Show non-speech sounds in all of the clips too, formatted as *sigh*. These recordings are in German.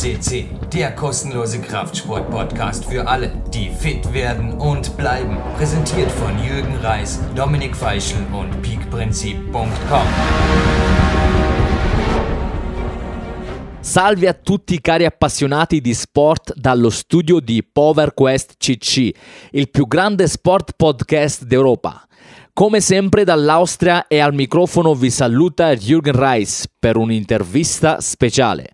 CC, der kostenlose Kraftsport-Podcast für alle, die fit werden und bleiben. Präsentiert von Jürgen Reis, Dominik Feischl und peakprinzip.com. Salve a tutti cari appassionati di sport dallo studio di PowerQuest CC, il più grande sport podcast d'Europa. Come sempre dall'Austria e al microfono vi saluta Jürgen Reis per un'intervista speciale.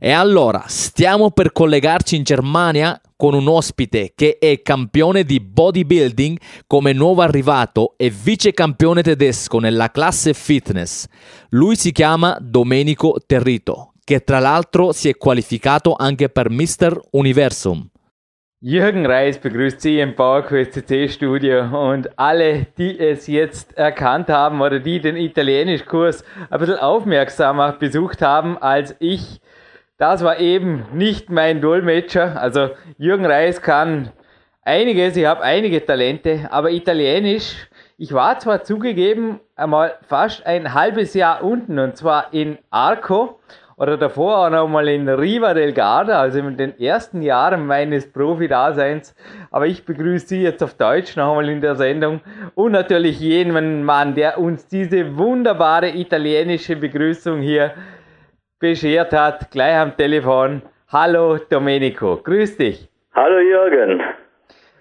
E allora, stiamo per collegarci in Germania con un ospite che è campione di bodybuilding come nuovo arrivato e vice campione tedesco nella classe fitness. Lui si chiama Domenico Territo, che tra l'altro si è qualificato anche per Mr. Universum. Jürgen Reis begrüßt Sie im PowerQuest CC Studio und alle, die es jetzt erkannt haben oder die den Italienischkurs ein bisschen aufmerksamer besucht haben als ich. Das war eben nicht mein Dolmetscher. Also Jürgen Reis kann einiges, ich habe einige Talente, aber Italienisch, ich war zwar zugegeben einmal fast ein halbes Jahr unten und zwar in Arco oder davor auch noch mal in Riva del Garda, also in den ersten Jahren meines Profi-Daseins. Aber ich begrüße Sie jetzt auf Deutsch noch einmal in der Sendung und natürlich jeden Mann, der uns diese wunderbare italienische Begrüßung hier beschert hat, gleich am Telefon. Hallo Domenico, grüß dich. Hallo Jürgen.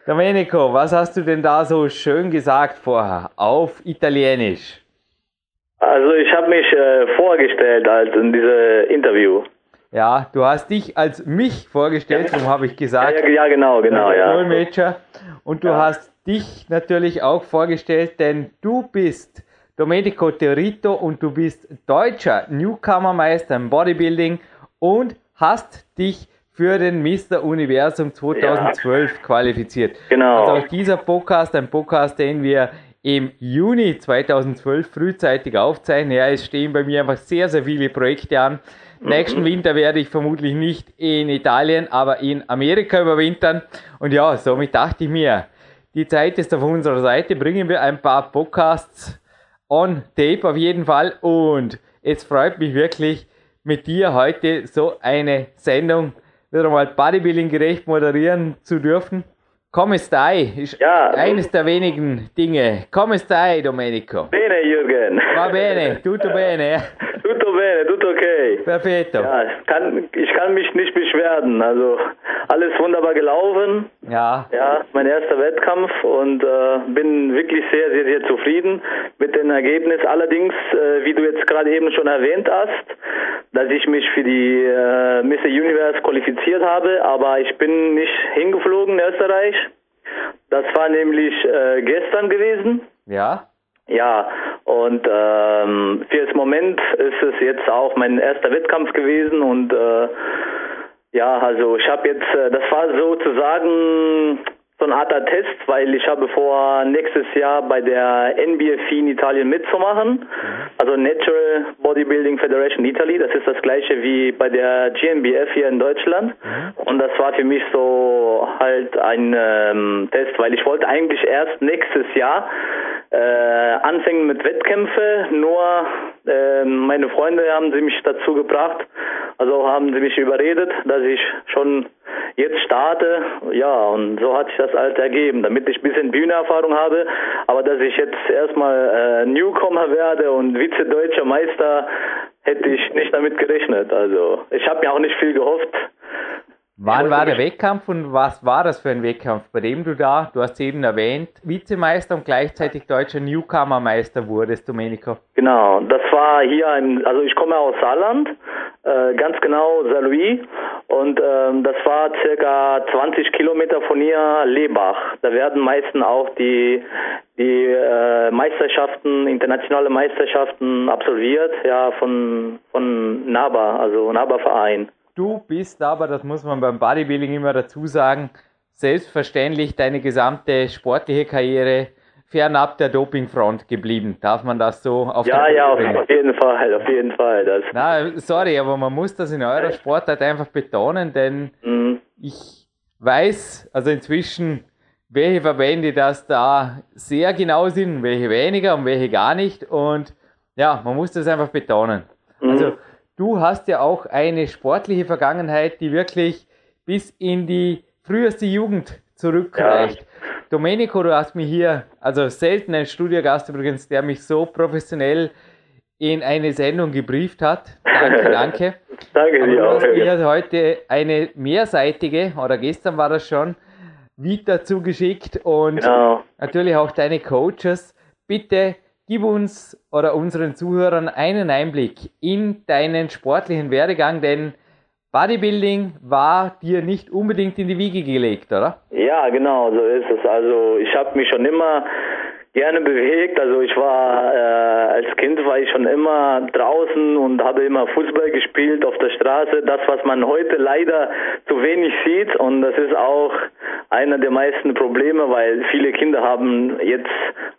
Domenico, was hast du denn da so schön gesagt vorher auf Italienisch? Also ich habe mich äh, vorgestellt als in diesem Interview. Ja, du hast dich als mich vorgestellt, darum habe ich gesagt. Ja, ja, genau, genau, ja. Dolmetscher. Und du Ja. hast dich natürlich auch vorgestellt, denn du bist Domenico Territo und du bist deutscher Newcomer-Meister im Bodybuilding und hast dich für den Mr. Universum 2012 qualifiziert. Genau. Also auch dieser Podcast, ein Podcast, den wir im Juni 2012 frühzeitig aufzeichnen. Ja, es stehen bei mir einfach sehr, sehr viele Projekte an. Nächsten Winter werde ich vermutlich nicht in Italien, aber in Amerika überwintern. Und ja, somit dachte ich mir, die Zeit ist auf unserer Seite. Bringen wir ein paar Podcasts on tape auf jeden Fall. Und es freut mich wirklich, mit dir heute so eine Sendung wieder mal Bodybuilding gerecht moderieren zu dürfen. Come stai? Ist Ja. eines der wenigen Dinge. Come stai, Domenico? Bene Jürgen. Va bene, tutto bene. Tutto bene, tutto okay. Perfetto. Ja, ich kann, ich kann mich nicht beschweren. Also alles wunderbar gelaufen. Ja, Ja, mein erster Wettkampf und äh, bin wirklich sehr, sehr, sehr zufrieden mit dem Ergebnis. Allerdings, äh, wie du jetzt gerade eben schon erwähnt hast, dass ich mich für die äh, Mr. Universe qualifiziert habe, aber ich bin nicht hingeflogen in Österreich. Das war nämlich äh, gestern gewesen. ja, Ja, und ähm, für das Moment ist es jetzt auch mein erster Wettkampf gewesen und äh, ja, also ich habe jetzt, äh, das war sozusagen so eine Art Test, weil ich habe vor, nächstes Jahr bei der NBFI in Italien mitzumachen, also Natural Bodybuilding Federation Italy, das ist das gleiche wie bei der GmbF hier in Deutschland. Und das war für mich so halt ein ähm, Test, weil ich wollte eigentlich erst nächstes Jahr äh, anfangen mit Wettkämpfe, nur äh, meine Freunde haben sie mich dazu gebracht, also haben sie mich überredet, dass ich schon jetzt starte, ja, und so hat sich das halt ergeben, damit ich ein bisschen Bühnenerfahrung habe, aber dass ich jetzt erstmal äh, Newcomer werde und Vize-Deutscher Meister, hätte ich nicht damit gerechnet, also ich habe mir auch nicht viel gehofft. Wann war der Wettkampf und was war das für ein Wettkampf, bei dem du da, du hast eben erwähnt, Vizemeister und gleichzeitig deutscher Newcomer-Meister wurdest, Domenico? Genau, das war hier, im, also ich komme aus Saarland, äh, ganz genau Saarlouis und ähm, das war circa 20 Kilometer von hier Lebach. Da werden meistens auch die die äh, Meisterschaften, internationale Meisterschaften absolviert, ja von von NABA, also NABA Verein. Du bist aber, das muss man beim Bodybuilding immer dazu sagen, selbstverständlich deine gesamte sportliche Karriere fernab der Dopingfront geblieben. Darf man das so auf Ja, den ja, Punkt bringen? auf jeden Fall, auf jeden Fall. Das, Na, sorry, aber man muss das in eurer Sportart einfach betonen, denn mh, ich weiß, also inzwischen, welche Verbände das da sehr genau sind, welche weniger und welche gar nicht. Und ja, man muss das einfach betonen. Mhm. Also du hast ja auch eine sportliche Vergangenheit, die wirklich bis in die früheste Jugend zurückreicht. Ja. Domenico, du hast mich hier, also selten ein Studiogast übrigens, der mich so professionell in eine Sendung gebrieft hat. Danke, *laughs* danke. danke dir auch. Du hast mir heute eine mehrseitige, oder gestern war das schon, Vita zugeschickt und genau. natürlich auch deine Coaches. Bitte gib uns oder unseren Zuhörern einen Einblick in deinen sportlichen Werdegang, denn Bodybuilding war dir nicht unbedingt in die Wiege gelegt, oder? Ja, genau, so ist es. Also ich habe mich schon immer gerne bewegt. Also ich war äh, als Kind war ich schon immer draußen und habe immer Fußball gespielt auf der Straße. Das, was man heute leider zu wenig sieht und das ist auch einer der meisten Probleme, weil viele Kinder haben jetzt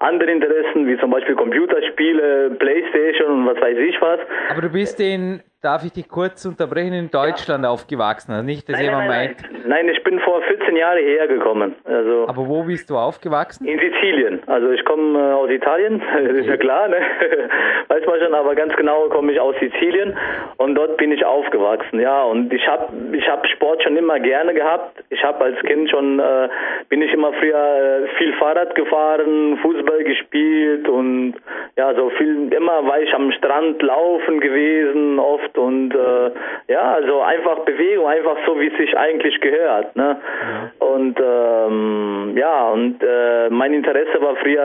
andere Interessen, wie zum Beispiel Computerspiele, Playstation und was weiß ich was. Aber du bist in darf ich dich kurz unterbrechen, in Deutschland ja. aufgewachsen. Also nicht, dass nein, jemand nein, meint. Nein. nein, ich bin vor 14 Jahren hierher gekommen. Also Aber wo bist du aufgewachsen? In Sizilien. Also ich komme äh, aus Italien, *laughs* das ist ja klar, ne? *laughs* weiß man schon, aber ganz genau komme ich aus Sizilien und dort bin ich aufgewachsen. Ja, und ich habe ich hab Sport schon immer gerne gehabt. Ich habe als Kind schon, äh, bin ich immer früher äh, viel Fahrrad gefahren, Fußball gespielt und ja, so viel, immer war ich am Strand laufen gewesen, oft Kraft und äh, ja, also einfach Bewegung, einfach so wie es sich eigentlich gehört. Ne? Ja. Und ähm, ja, und äh, mein Interesse war früher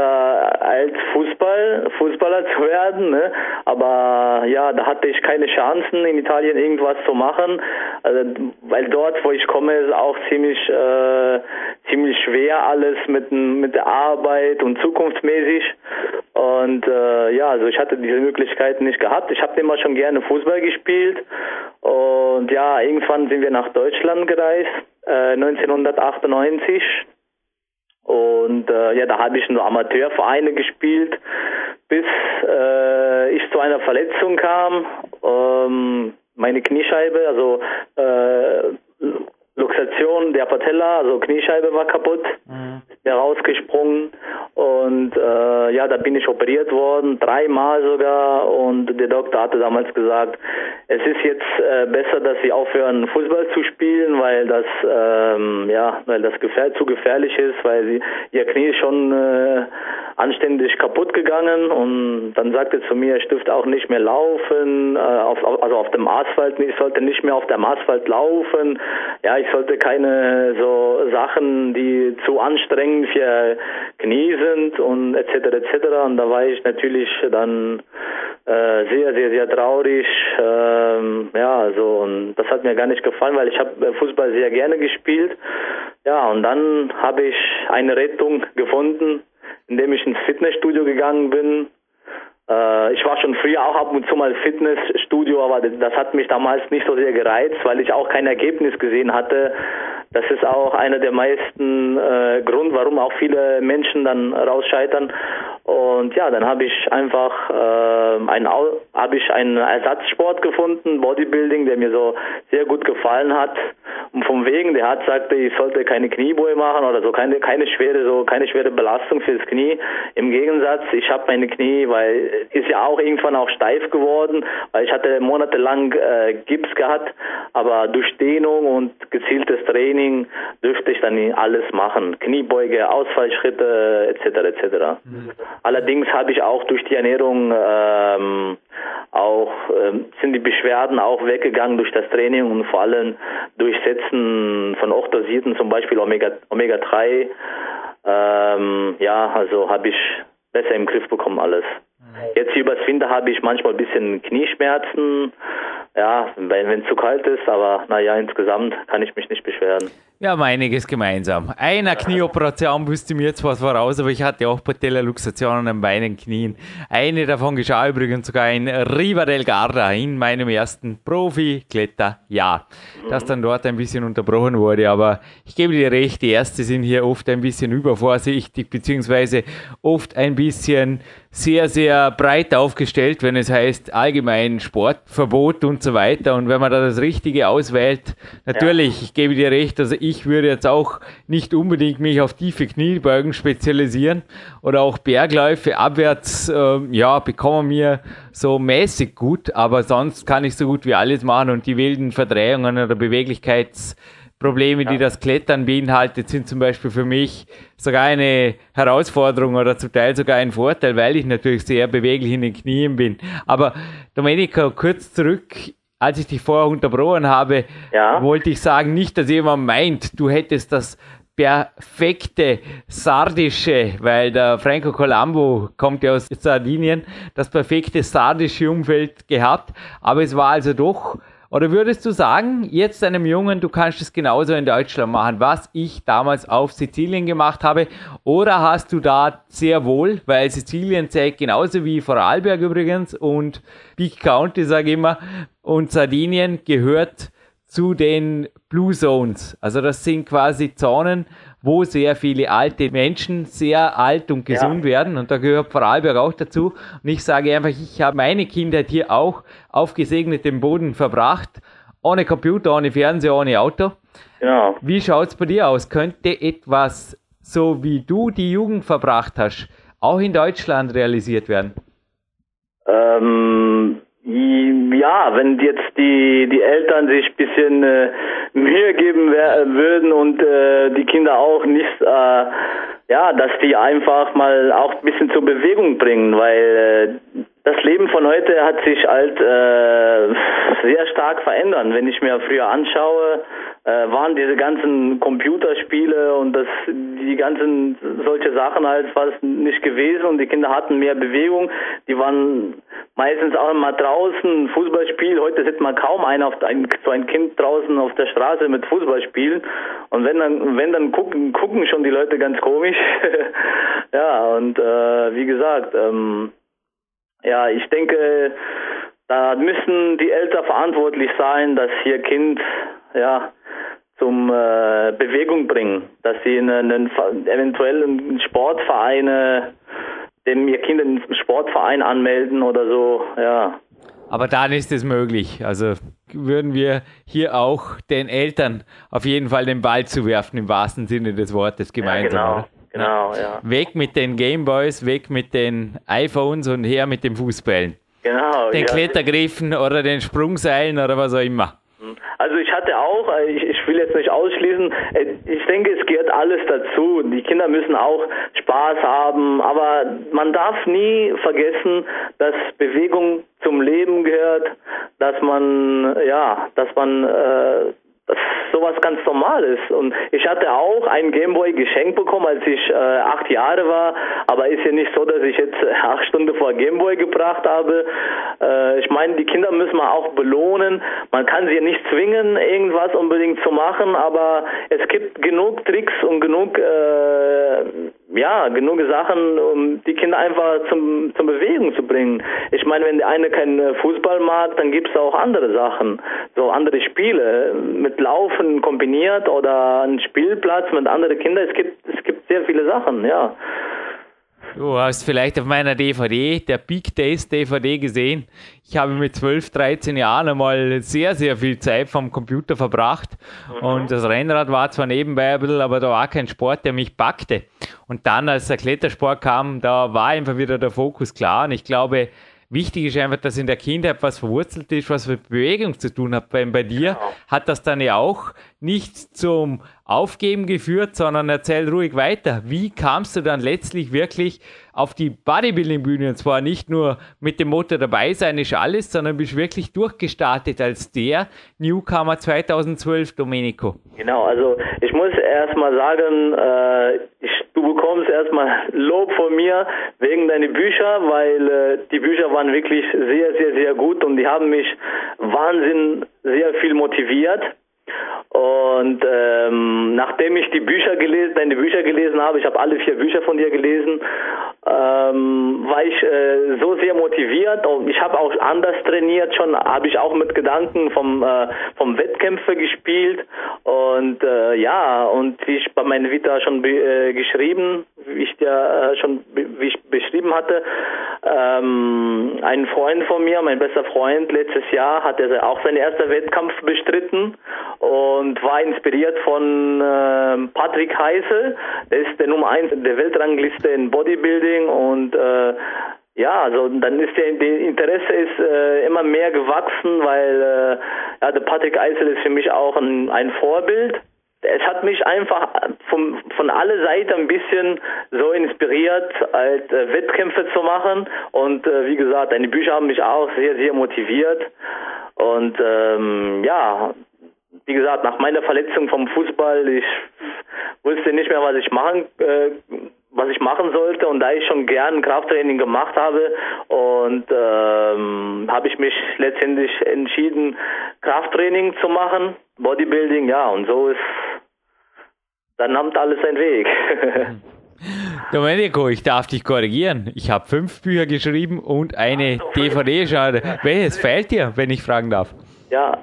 als Fußball, Fußballer zu werden, ne? aber ja, da hatte ich keine Chancen in Italien irgendwas zu machen, also, weil dort, wo ich komme, ist auch ziemlich äh, ziemlich schwer alles mit mit der Arbeit und zukunftsmäßig und äh, ja, also ich hatte diese Möglichkeiten nicht gehabt. Ich habe immer schon gerne Fußball gespielt und ja, irgendwann sind wir nach Deutschland gereist, äh, 1998 und äh, ja, da habe ich nur Amateurvereine gespielt, bis äh, ich zu einer Verletzung kam. Ähm, meine Kniescheibe, also äh, Luxation der Patella, also Kniescheibe war kaputt, mhm. mir rausgesprungen und äh, ja, da bin ich operiert worden, dreimal sogar und der Doktor hatte damals gesagt, es ist jetzt äh, besser, dass sie aufhören Fußball zu spielen, weil das ähm, ja, weil das gefähr zu gefährlich ist, weil sie ihr Knie ist schon äh, anständig kaputt gegangen und dann sagte zu mir, ich dürfte auch nicht mehr laufen, äh, auf, also auf dem Asphalt, ich sollte nicht mehr auf dem Asphalt laufen. Ja, ich sollte keine so Sachen, die zu anstrengend für Knie sind und etc. etc. Und da war ich natürlich dann äh, sehr, sehr, sehr traurig. Ähm, ja, also und das hat mir gar nicht gefallen, weil ich habe Fußball sehr gerne gespielt. Ja, und dann habe ich eine Rettung gefunden, indem ich ins Fitnessstudio gegangen bin äh, ich war schon früher auch ab und zu mal Fitnessstudio, aber das hat mich damals nicht so sehr gereizt, weil ich auch kein Ergebnis gesehen hatte. Das ist auch einer der meisten äh, Grund, warum auch viele Menschen dann rausscheitern. Und ja, dann habe ich einfach äh, einen habe ich einen Ersatzsport gefunden, Bodybuilding, der mir so sehr gut gefallen hat. Und vom wegen, der hat sagte, ich sollte keine Kniebeuge machen oder so, keine keine schwere so keine schwere Belastung fürs Knie. Im Gegensatz, ich habe meine Knie, weil ist ja auch irgendwann auch steif geworden, weil ich hatte monatelang äh, Gips gehabt, aber durch Dehnung und gezieltes Training dürfte ich dann alles machen, Kniebeuge, Ausfallschritte etc. etc. Mhm. Allerdings habe ich auch durch die Ernährung ähm, auch ähm, sind die Beschwerden auch weggegangen durch das Training und vor allem durch Setzen von Ochdosierten, zum Beispiel Omega Omega 3. Ähm, ja, also habe ich besser im Griff bekommen alles. Jetzt übers Winter habe ich manchmal ein bisschen Knieschmerzen, ja, wenn es zu kalt ist, aber naja, insgesamt kann ich mich nicht beschweren. Wir haben einiges gemeinsam. Einer Knieoperation wüsste mir jetzt was voraus, aber ich hatte auch Patellaluxationen an beiden Knien. Eine davon geschah übrigens sogar in Riva del Garda in meinem ersten Profi-Kletterjahr, das dann dort ein bisschen unterbrochen wurde. Aber ich gebe dir recht, die Ärzte sind hier oft ein bisschen übervorsichtig, beziehungsweise oft ein bisschen sehr, sehr breit aufgestellt, wenn es heißt allgemein Sportverbot und so weiter. Und wenn man da das Richtige auswählt, natürlich, ja. ich gebe dir recht, also ich würde jetzt auch nicht unbedingt mich auf tiefe Kniebeugen spezialisieren oder auch Bergläufe abwärts, äh, ja, bekommen mir so mäßig gut, aber sonst kann ich so gut wie alles machen und die wilden Verdrehungen oder Beweglichkeitsprobleme, ja. die das Klettern beinhaltet, sind zum Beispiel für mich sogar eine Herausforderung oder zum Teil sogar ein Vorteil, weil ich natürlich sehr beweglich in den Knien bin. Aber Domenica, kurz zurück als ich dich vorher unterbrochen habe, ja. wollte ich sagen, nicht, dass jemand meint, du hättest das perfekte sardische, weil der Franco Colombo kommt ja aus Sardinien, das perfekte sardische Umfeld gehabt, aber es war also doch oder würdest du sagen, jetzt einem Jungen, du kannst es genauso in Deutschland machen, was ich damals auf Sizilien gemacht habe? Oder hast du da sehr wohl, weil Sizilien zählt genauso wie Vorarlberg übrigens und Big County, sage ich immer, und Sardinien gehört zu den Blue Zones. Also das sind quasi Zonen, wo sehr viele alte Menschen sehr alt und gesund ja. werden. Und da gehört Vorarlberg auch dazu. Und ich sage einfach, ich habe meine Kindheit hier auch auf gesegnetem Boden verbracht. Ohne Computer, ohne Fernseher, ohne Auto. Genau. Wie schaut es bei dir aus? Könnte etwas, so wie du die Jugend verbracht hast, auch in Deutschland realisiert werden? Ähm, ja, wenn jetzt die, die Eltern sich ein bisschen äh, Mühe geben würden und äh, die Kinder auch nicht, äh, ja, dass die einfach mal auch ein bisschen zur Bewegung bringen, weil äh, das Leben von heute hat sich halt äh, sehr stark verändert. Wenn ich mir früher anschaue, äh, waren diese ganzen Computerspiele und das die ganzen solche Sachen halt fast nicht gewesen und die Kinder hatten mehr Bewegung. Die waren meistens auch immer draußen, Fußballspiel. Heute sieht man kaum einen auf ein, so ein Kind draußen auf der Straße mit Fußballspielen. Und wenn dann, wenn dann gucken, gucken schon die Leute ganz komisch. *laughs* ja, und äh, wie gesagt, ähm, ja, ich denke, da müssen die Eltern verantwortlich sein, dass ihr Kind ja zum äh, Bewegung bringen, dass sie einen, einen eventuell einen Sportverein, dem ihr Kind einen Sportverein anmelden oder so, ja. Aber dann ist es möglich. Also würden wir hier auch den Eltern auf jeden Fall den Ball zu werfen, im wahrsten Sinne des Wortes gemeinsam. Ja, genau. Genau, ja. Weg mit den Gameboys, weg mit den iPhones und her mit den Fußballen. Genau. Den ja. Klettergriffen oder den Sprungseilen oder was auch immer. Also ich hatte auch, äh, ich, ich will jetzt nicht ausschließen, äh, ich denke, es gehört alles dazu. Die Kinder müssen auch Spaß haben, aber man darf nie vergessen, dass Bewegung zum Leben gehört, dass man, ja, dass man äh, sowas ganz Normales. Und ich hatte auch einen Gameboy geschenkt bekommen, als ich äh, acht Jahre war. Aber ist ja nicht so, dass ich jetzt äh, acht Stunden vor Gameboy gebracht habe. Äh, ich meine, die Kinder müssen man auch belohnen. Man kann sie nicht zwingen, irgendwas unbedingt zu machen, aber es gibt genug Tricks und genug äh, ja, genug Sachen, um die Kinder einfach zum, zum Bewegung zu bringen. Ich meine, wenn der eine keinen Fußball mag, dann gibt es auch andere Sachen, so andere Spiele mit Laufen kombiniert oder einen Spielplatz mit anderen Kindern. Es gibt, es gibt sehr viele Sachen, ja. Du hast vielleicht auf meiner DVD, der Big Days DVD gesehen. Ich habe mit 12, 13 Jahren einmal sehr, sehr viel Zeit vom Computer verbracht. Mhm. Und das Rennrad war zwar nebenbei ein bisschen, aber da war kein Sport, der mich packte. Und dann, als der Klettersport kam, da war einfach wieder der Fokus klar. Und ich glaube, Wichtig ist einfach, dass in der Kindheit was verwurzelt ist, was mit Bewegung zu tun hat. Bei, bei dir genau. hat das dann ja auch nicht zum Aufgeben geführt, sondern erzähl ruhig weiter. Wie kamst du dann letztlich wirklich auf die Bodybuilding-Bühne? Und zwar nicht nur mit dem Motto dabei sein ist alles, sondern bist wirklich durchgestartet als der Newcomer 2012, Domenico. Genau, also ich muss erstmal sagen, äh, erstmal Lob von mir wegen deiner Bücher, weil äh, die Bücher waren wirklich sehr, sehr, sehr gut und die haben mich wahnsinnig sehr viel motiviert. Und ähm, nachdem ich die Bücher gelesen, deine Bücher gelesen habe, ich habe alle vier Bücher von dir gelesen, ähm, war ich äh, so sehr motiviert und ich habe auch anders trainiert schon, habe ich auch mit Gedanken vom äh, vom Wettkämpfe gespielt und äh, ja und ich bei meiner Vita schon äh, geschrieben wie ich dir äh, schon wie ich beschrieben hatte. Ähm, ein Freund von mir, mein bester Freund, letztes Jahr hat er auch seinen ersten Wettkampf bestritten und war inspiriert von äh, Patrick Heise. Der ist der Nummer 1 der Weltrangliste in Bodybuilding und äh, ja, also dann ist der, der Interesse ist äh, immer mehr gewachsen, weil äh, ja, der Patrick Eisel ist für mich auch ein, ein Vorbild. Es hat mich einfach vom, von alle Seiten ein bisschen so inspiriert, halt äh, Wettkämpfe zu machen. Und äh, wie gesagt, deine Bücher haben mich auch sehr, sehr motiviert. Und ähm, ja, wie gesagt, nach meiner Verletzung vom Fußball, ich wusste nicht mehr, was ich machen äh, was ich machen sollte und da ich schon gern Krafttraining gemacht habe und ähm, habe ich mich letztendlich entschieden Krafttraining zu machen, Bodybuilding, ja und so ist dann nimmt alles seinen Weg. *laughs* Domenico, ich darf dich korrigieren. Ich habe fünf Bücher geschrieben und eine DVD. Schade. *laughs* Welches fehlt dir, wenn ich fragen darf? Ja,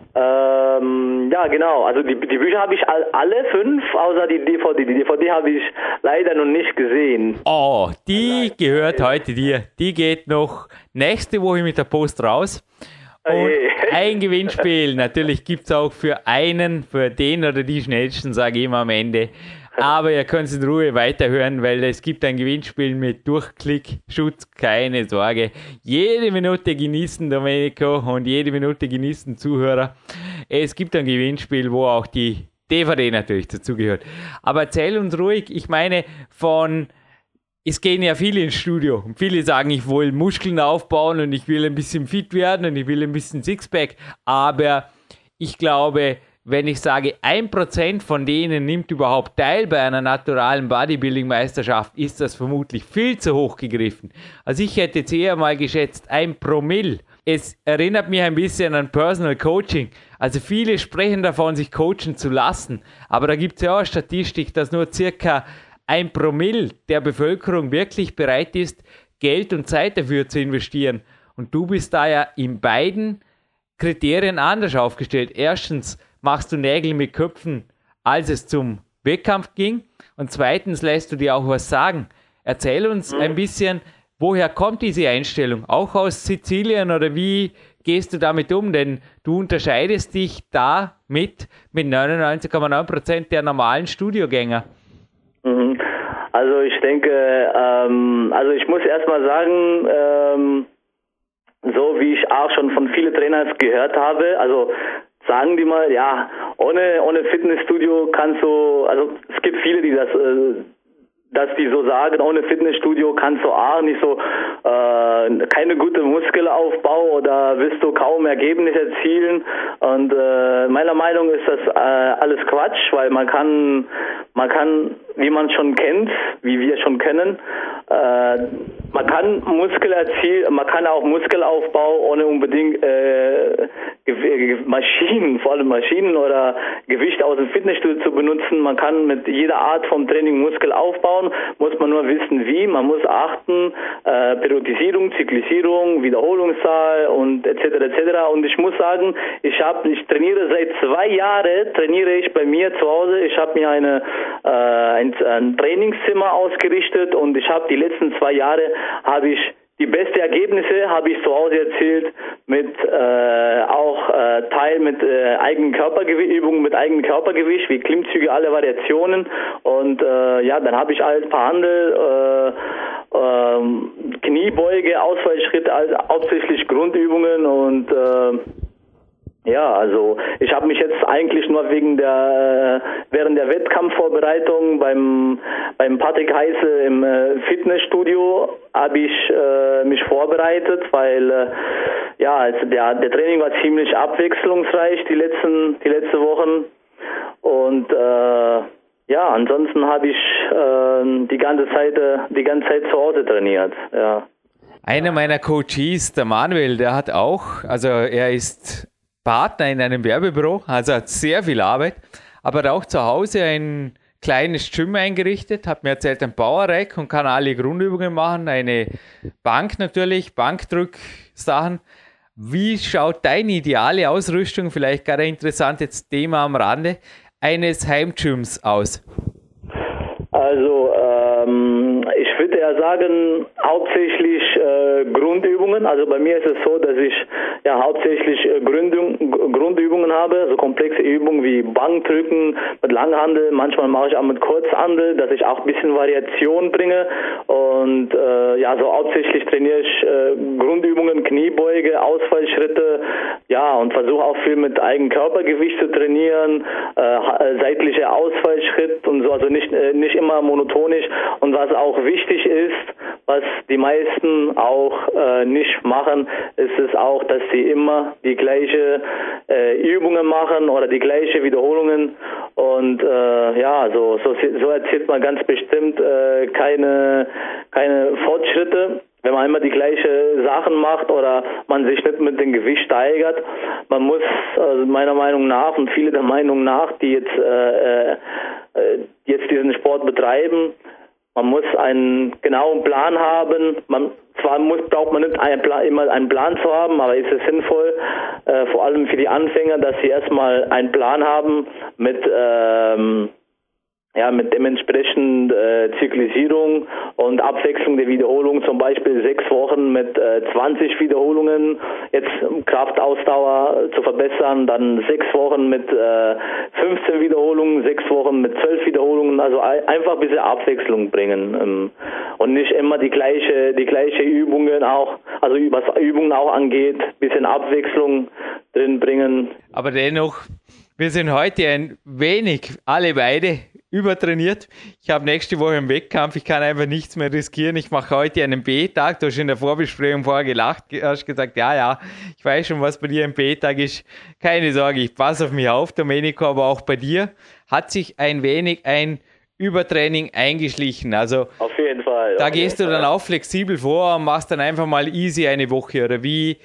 ähm, ja, genau. Also die, die Bücher habe ich all, alle fünf, außer die DVD. Die DVD habe ich leider noch nicht gesehen. Oh, die gehört heute dir. Die geht noch nächste Woche mit der Post raus. Und *laughs* ein Gewinnspiel natürlich gibt es auch für einen, für den oder die schnellsten, sage ich immer am Ende. Aber ihr könnt es in Ruhe weiterhören, weil es gibt ein Gewinnspiel mit Durchklickschutz, keine Sorge. Jede Minute genießen Domenico und jede Minute genießen Zuhörer. Es gibt ein Gewinnspiel, wo auch die DVD natürlich dazugehört. Aber erzähl uns ruhig, ich meine, von es gehen ja viele ins Studio und viele sagen, ich will Muskeln aufbauen und ich will ein bisschen fit werden und ich will ein bisschen Sixpack. Aber ich glaube, wenn ich sage, ein Prozent von denen nimmt überhaupt teil bei einer naturalen Bodybuilding-Meisterschaft, ist das vermutlich viel zu hoch gegriffen. Also ich hätte jetzt eher mal geschätzt, ein Promille. Es erinnert mich ein bisschen an Personal Coaching. Also viele sprechen davon, sich coachen zu lassen. Aber da gibt es ja auch eine Statistik, dass nur circa ein Promille der Bevölkerung wirklich bereit ist, Geld und Zeit dafür zu investieren. Und du bist da ja in beiden Kriterien anders aufgestellt. Erstens, machst du Nägel mit Köpfen, als es zum Wettkampf ging? Und zweitens lässt du dir auch was sagen. Erzähl uns mhm. ein bisschen, woher kommt diese Einstellung? Auch aus Sizilien oder wie gehst du damit um? Denn du unterscheidest dich damit mit 99,9% der normalen Studiogänger. Mhm. Also ich denke, ähm, also ich muss erstmal sagen, ähm, so wie ich auch schon von vielen Trainern gehört habe, also sagen die mal, ja, ohne, ohne Fitnessstudio kannst du, also es gibt viele, die das, äh, dass die so sagen, ohne Fitnessstudio kannst du auch nicht so äh, keine gute Muskelaufbau oder wirst du kaum Ergebnisse erzielen. Und äh, meiner Meinung ist das äh, alles Quatsch, weil man kann, man kann, wie man schon kennt, wie wir schon kennen, äh, man kann Muskel erzielen, man kann auch Muskelaufbau ohne unbedingt äh, Maschinen, *laughs* vor allem Maschinen oder Gewicht aus dem Fitnessstudio zu benutzen. Man kann mit jeder Art vom Training Muskel aufbauen, muss man nur wissen wie. Man muss achten, äh, Periodisierung, Zyklisierung, Wiederholungszahl und etc. etc. Und ich muss sagen, ich habe, ich trainiere seit zwei Jahren, trainiere ich bei mir zu Hause. Ich habe mir eine äh, ein, ein Trainingszimmer ausgerichtet und ich habe die letzten zwei Jahre habe ich die beste Ergebnisse habe ich zu Hause erzielt mit äh, auch äh, Teil mit äh, eigenen Körpergewichtübungen mit eigenem Körpergewicht wie Klimmzüge alle Variationen und äh, ja dann habe ich als paar Handel äh, äh, Kniebeuge Ausfallschritte als hauptsächlich Grundübungen und äh, ja, also ich habe mich jetzt eigentlich nur wegen der während der Wettkampfvorbereitung beim beim Patrick Heiße im äh, Fitnessstudio habe ich äh, mich vorbereitet, weil äh, ja, also der der Training war ziemlich abwechslungsreich die letzten die letzten Wochen und äh, ja, ansonsten habe ich äh, die ganze Zeit äh, die ganze Zeit zu Hause trainiert, ja. Einer meiner Coaches, der Manuel, der hat auch, also er ist Partner in einem Werbebüro, also hat sehr viel Arbeit, aber auch zu Hause ein kleines Gym eingerichtet, hat mir erzählt, ein Power-Rack und kann alle Grundübungen machen, eine Bank natürlich, Bankdrücksachen. Wie schaut deine ideale Ausrüstung, vielleicht gerade ein interessantes Thema am Rande, eines Heimgyms aus? Also, ähm, ich würde ja sagen, hauptsächlich äh, Grundübungen. Also bei mir ist es so, dass ich ja hauptsächlich äh, Gründung, Grundübungen habe, so komplexe Übungen wie Bankdrücken mit Langhandel. Manchmal mache ich auch mit Kurzhandel, dass ich auch ein bisschen Variation bringe. Und äh, ja, so hauptsächlich trainiere ich äh, Grundübungen, Kniebeuge, Ausfallschritte, ja, und versuche auch viel mit Eigenkörpergewicht zu trainieren, äh, seitlicher Ausfallschritt und so, also nicht, nicht immer monotonisch. Und was auch wichtig ist, was die meisten auch äh, nicht machen, ist es auch, dass sie immer die gleiche äh, Übungen machen oder die gleiche Wiederholungen und äh, ja, so, so, so erzielt man ganz bestimmt äh, keine, keine Fortschritte wenn man immer die gleiche Sachen macht oder man sich nicht mit dem Gewicht steigert. Man muss also meiner Meinung nach und viele der Meinung nach, die jetzt, äh, äh, jetzt diesen Sport betreiben, man muss einen genauen Plan haben. Man, zwar muss, braucht man nicht einen Plan, immer einen Plan zu haben, aber ist es sinnvoll, äh, vor allem für die Anfänger, dass sie erstmal einen Plan haben mit ähm, ja, mit dementsprechend äh, Zyklisierung und Abwechslung der Wiederholung, zum Beispiel sechs Wochen mit äh, 20 Wiederholungen, jetzt Kraftausdauer zu verbessern, dann sechs Wochen mit äh, 15 Wiederholungen, sechs Wochen mit 12 Wiederholungen, also einfach ein bisschen Abwechslung bringen ähm, und nicht immer die gleiche, die gleiche Übungen auch, also was Übungen auch angeht, bisschen Abwechslung drin bringen. Aber dennoch, wir sind heute ein wenig, alle beide, übertrainiert. Ich habe nächste Woche einen Wettkampf, ich kann einfach nichts mehr riskieren. Ich mache heute einen B-Tag. Du hast in der Vorbesprechung vorher gelacht, hast gesagt, ja, ja, ich weiß schon, was bei dir ein B-Tag ist. Keine Sorge, ich passe auf mich auf, Domenico, aber auch bei dir hat sich ein wenig ein Übertraining eingeschlichen. Also auf jeden Fall. Da gehst du dann auch flexibel vor und machst dann einfach mal easy eine Woche oder wie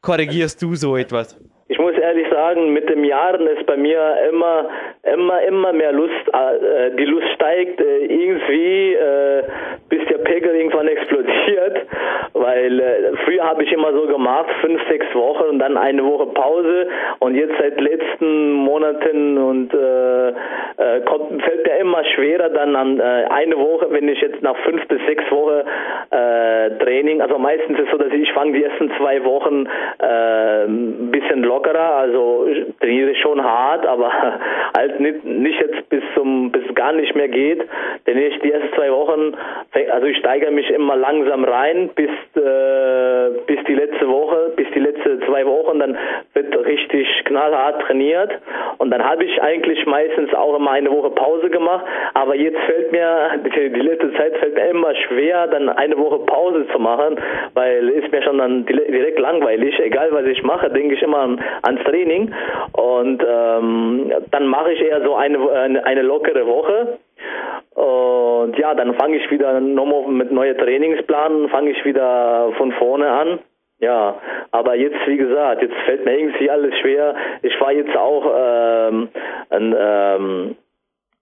korrigierst du so etwas? Ich muss ehrlich sagen, mit dem Jahren ist bei mir immer, immer, immer mehr Lust, äh, die Lust steigt äh, irgendwie, äh, bis der Pegel irgendwann *laughs* explodiert, weil äh, früher habe ich immer so gemacht, fünf, sechs Wochen und dann eine Woche Pause. Und jetzt seit letzten Monaten und äh, äh, kommt, fällt mir immer schwerer dann an eine Woche, wenn ich jetzt nach fünf bis sechs Wochen Training, also meistens ist es so, dass ich fange die ersten zwei Wochen ein bisschen locker lockerer, also trainiere schon hart, aber *laughs* halt nicht, nicht jetzt bis zum bis gar nicht mehr geht. Denn ich die ersten zwei Wochen, also ich steigere mich immer langsam rein bis äh, bis die letzte Woche, bis die letzte zwei Wochen, dann wird richtig knallhart trainiert. Und dann habe ich eigentlich meistens auch immer eine Woche Pause gemacht, aber jetzt fällt mir die, die letzte Zeit fällt mir immer schwer, dann eine Woche Pause zu machen, weil ist mir schon dann direkt langweilig, egal was ich mache, denke ich immer an, ans Training und ähm, dann mache ich eher so eine, eine, eine lockere Woche und ja, dann fange ich wieder nochmal mit neuen Trainingsplanen, fange ich wieder von vorne an. Ja, aber jetzt, wie gesagt, jetzt fällt mir irgendwie alles schwer. Ich war jetzt auch ähm, ein, ähm,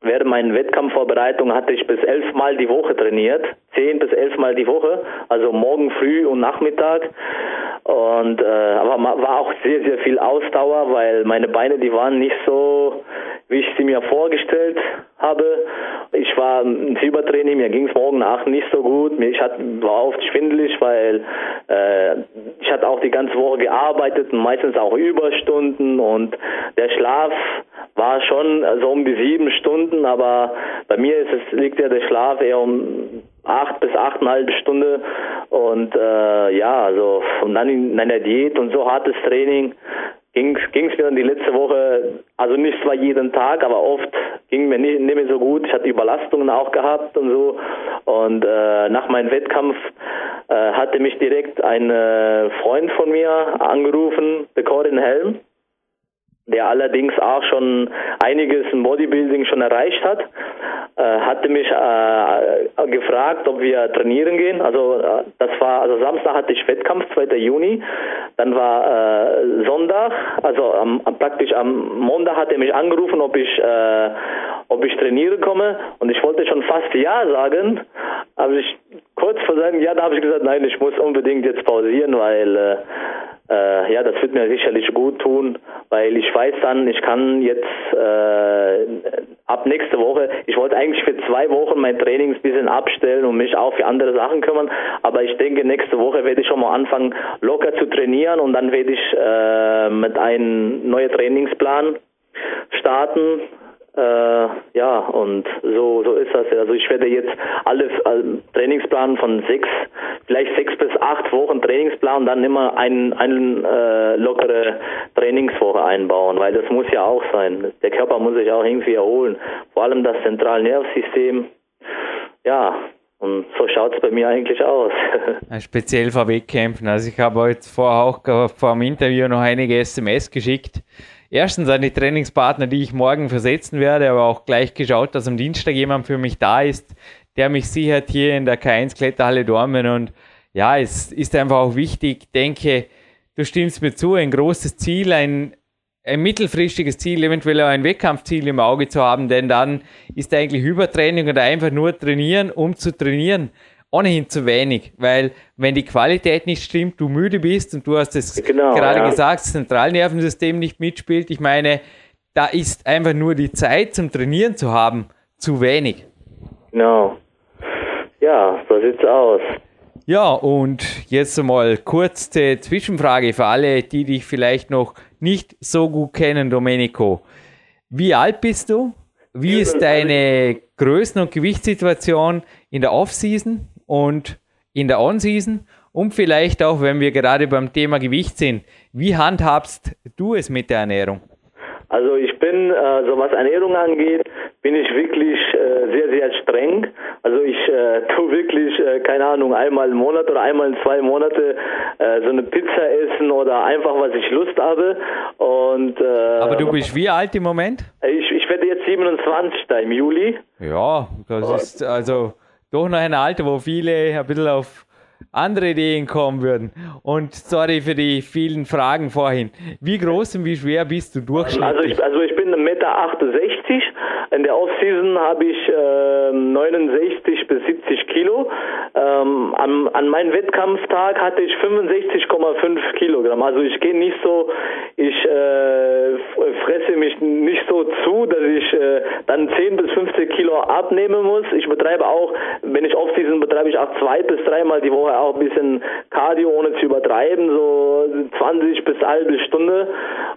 während meiner Wettkampfvorbereitung hatte ich bis elf Mal die Woche trainiert, zehn bis elf Mal die Woche, also morgen früh und Nachmittag. Und äh, aber war auch sehr, sehr viel Ausdauer, weil meine Beine, die waren nicht so, wie ich sie mir vorgestellt habe. Ich war im Übertraining, mir ging es morgen nach nicht so gut. Ich war oft schwindelig, weil äh, ich hatte auch die ganze Woche gearbeitet und meistens auch Überstunden und der Schlaf war schon so um die sieben Stunden, aber bei mir ist es, liegt ja der Schlaf eher um acht bis achteinhalb Stunden und äh, ja, also und dann in einer Diät und so hartes Training ging es mir dann die letzte Woche, also nicht zwar jeden Tag, aber oft ging mir nicht, nicht mehr so gut. Ich hatte Überlastungen auch gehabt und so. Und äh, nach meinem Wettkampf äh, hatte mich direkt ein äh, Freund von mir angerufen, der Corin Helm der allerdings auch schon einiges im Bodybuilding schon erreicht hat, äh, hatte mich äh, gefragt, ob wir trainieren gehen. Also äh, das war, also Samstag hatte ich Wettkampf, 2. Juni, dann war äh, Sonntag, also am, praktisch am Montag hat er mich angerufen, ob ich, äh, ob ich trainieren komme. Und ich wollte schon fast ja sagen, aber ich kurz vor seinem Ja, da habe ich gesagt, nein, ich muss unbedingt jetzt pausieren, weil äh, äh, ja, das wird mir sicherlich gut tun, weil ich weiß dann, ich kann jetzt äh, ab nächste Woche, ich wollte eigentlich für zwei Wochen mein Training ein bisschen abstellen und mich auch für andere Sachen kümmern, aber ich denke, nächste Woche werde ich schon mal anfangen, locker zu trainieren und dann werde ich äh, mit einem neuen Trainingsplan starten äh, ja, und so, so ist das. Also ich werde jetzt alle äh, Trainingsplan von sechs, vielleicht sechs bis acht Wochen Trainingsplan, dann immer eine ein, äh, lockere Trainingswoche einbauen, weil das muss ja auch sein. Der Körper muss sich auch irgendwie erholen. Vor allem das Zentralnervsystem. Ja, und so schaut es bei mir eigentlich aus. *laughs* Speziell vor Wettkämpfen. Also ich habe heute vorher auch vor dem Interview noch einige SMS geschickt erstens an die Trainingspartner, die ich morgen versetzen werde, aber auch gleich geschaut, dass am Dienstag jemand für mich da ist, der mich sichert hier in der K1 Kletterhalle Dormen. Und ja, es ist einfach auch wichtig, denke, du stimmst mir zu, ein großes Ziel, ein, ein mittelfristiges Ziel, eventuell auch ein Wettkampfziel im Auge zu haben, denn dann ist eigentlich Übertraining oder einfach nur trainieren, um zu trainieren ohnehin zu wenig, weil wenn die Qualität nicht stimmt, du müde bist und du hast es genau, gerade ja. gesagt, das Zentralnervensystem nicht mitspielt. Ich meine, da ist einfach nur die Zeit zum Trainieren zu haben zu wenig. Genau. Ja, so sieht's aus. Ja, und jetzt einmal kurze Zwischenfrage für alle, die dich vielleicht noch nicht so gut kennen, Domenico. Wie alt bist du? Wie ist deine Größen- und Gewichtssituation in der Offseason? Und in der On-Season und vielleicht auch, wenn wir gerade beim Thema Gewicht sind, wie handhabst du es mit der Ernährung? Also ich bin, äh, so was Ernährung angeht, bin ich wirklich äh, sehr, sehr streng. Also ich äh, *laughs* tue wirklich, äh, keine Ahnung, einmal im Monat oder einmal in zwei Monate äh, so eine Pizza essen oder einfach, was ich Lust habe. Und, äh, Aber du bist wie alt im Moment? Ich, ich werde jetzt 27 da im Juli. Ja, das ist also doch noch ein Alter, wo viele ein bisschen auf andere Ideen kommen würden. Und sorry für die vielen Fragen vorhin. Wie groß und wie schwer bist du durchschnittlich? Also ich, also ich bin 1,68 Meter. In der Offseason habe ich äh, 69 bis 70 Kilo. Ähm, an, an meinem Wettkampftag hatte ich 65,5 Kilogramm. Also ich gehe nicht so, ich äh, fresse mich nicht so zu, dass ich äh, dann 10 bis 15 Kilo abnehmen muss. Ich betreibe auch, wenn ich Offseason betreibe ich auch zwei bis dreimal die Woche auch ein bisschen Cardio, ohne zu übertreiben, so 20 bis halbe Stunde.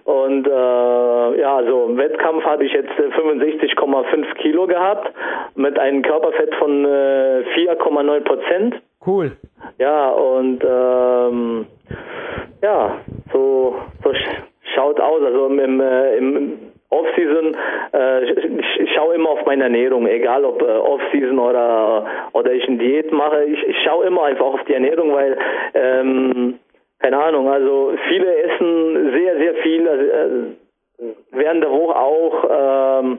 Und äh, ja, so im Wettkampf habe ich jetzt 65,5 Kilo gehabt mit einem Körperfett von äh, 4,9 Prozent. Cool. Ja, und ähm, ja, so, so schaut aus. Also im, äh, im Off-Season, äh, ich, schaue immer auf meine Ernährung, egal ob äh, Off-Season oder, oder ich eine Diät mache. Ich, ich schaue immer einfach auf die Ernährung, weil, ähm, keine Ahnung, also viele essen sehr, sehr viel. Also, äh, während der Woche auch ähm,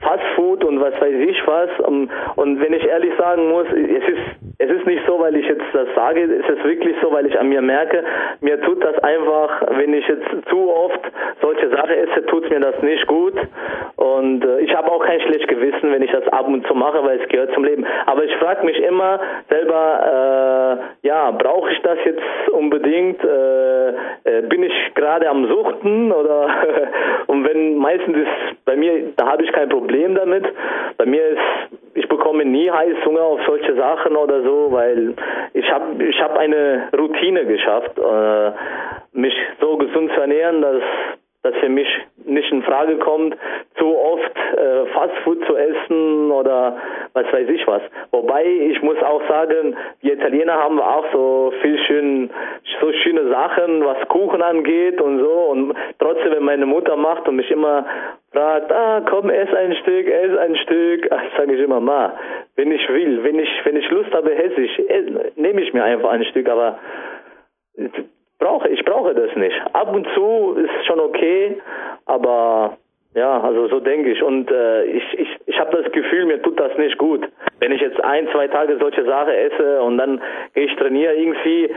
Fastfood und was weiß ich was. Und, und wenn ich ehrlich sagen muss, es ist es ist nicht so, weil ich jetzt das sage, es ist wirklich so, weil ich an mir merke, mir tut das einfach, wenn ich jetzt zu oft solche Sachen esse, tut mir das nicht gut. Und äh, ich habe auch kein schlechtes Gewissen, wenn ich das ab und zu mache, weil es gehört zum Leben. Aber ich frage mich immer selber, äh, ja, brauche ich das jetzt unbedingt? Äh, äh bin ich gerade am Suchten oder *laughs* und wenn meistens ist bei mir, da habe ich kein Problem damit. Bei mir ist, ich bekomme nie Heißhunger auf solche Sachen oder so, weil ich habe ich hab eine Routine geschafft, äh, mich so gesund zu ernähren, dass das für mich nicht in Frage kommt, zu oft äh, Fastfood zu essen oder was weiß ich was. Wobei ich muss auch sagen, die Italiener haben auch so viel schön, so schöne Sachen, was Kuchen angeht und so. Und trotzdem, wenn meine Mutter macht und mich immer fragt, ah, komm, ess ein Stück, ess ein Stück, *laughs* sage ich immer, ma, wenn ich will, wenn ich, wenn ich Lust habe, esse ich, nehme ich mir einfach ein Stück, aber brauche, ich brauche das nicht. Ab und zu ist schon okay, aber ja, also so denke ich. Und äh, ich, ich, ich habe das Gefühl, mir tut das nicht gut. Wenn ich jetzt ein, zwei Tage solche Sachen esse und dann gehe ich trainieren, irgendwie,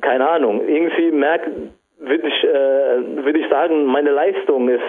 keine Ahnung, irgendwie merke, würde ich, äh, würd ich sagen, meine Leistung ist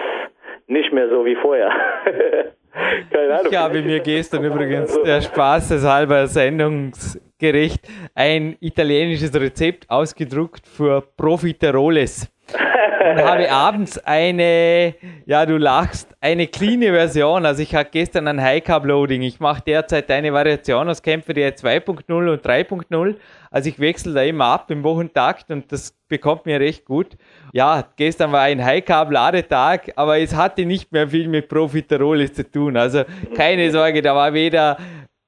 nicht mehr so wie vorher. *laughs* keine Ahnung. Ja, wie mir gestern übrigens der Spaß des halber Sendungs Gericht ein italienisches Rezept ausgedruckt für Profiteroles. *laughs* und habe abends eine, ja, du lachst, eine clean Version. Also ich hatte gestern ein High Carb Loading. Ich mache derzeit eine Variation aus Kämpfe der 2.0 und 3.0. Also ich wechsle da immer ab im Wochentakt und das bekommt mir recht gut. Ja, gestern war ein High Carb Ladetag, aber es hatte nicht mehr viel mit Profiteroles zu tun. Also keine Sorge, da war weder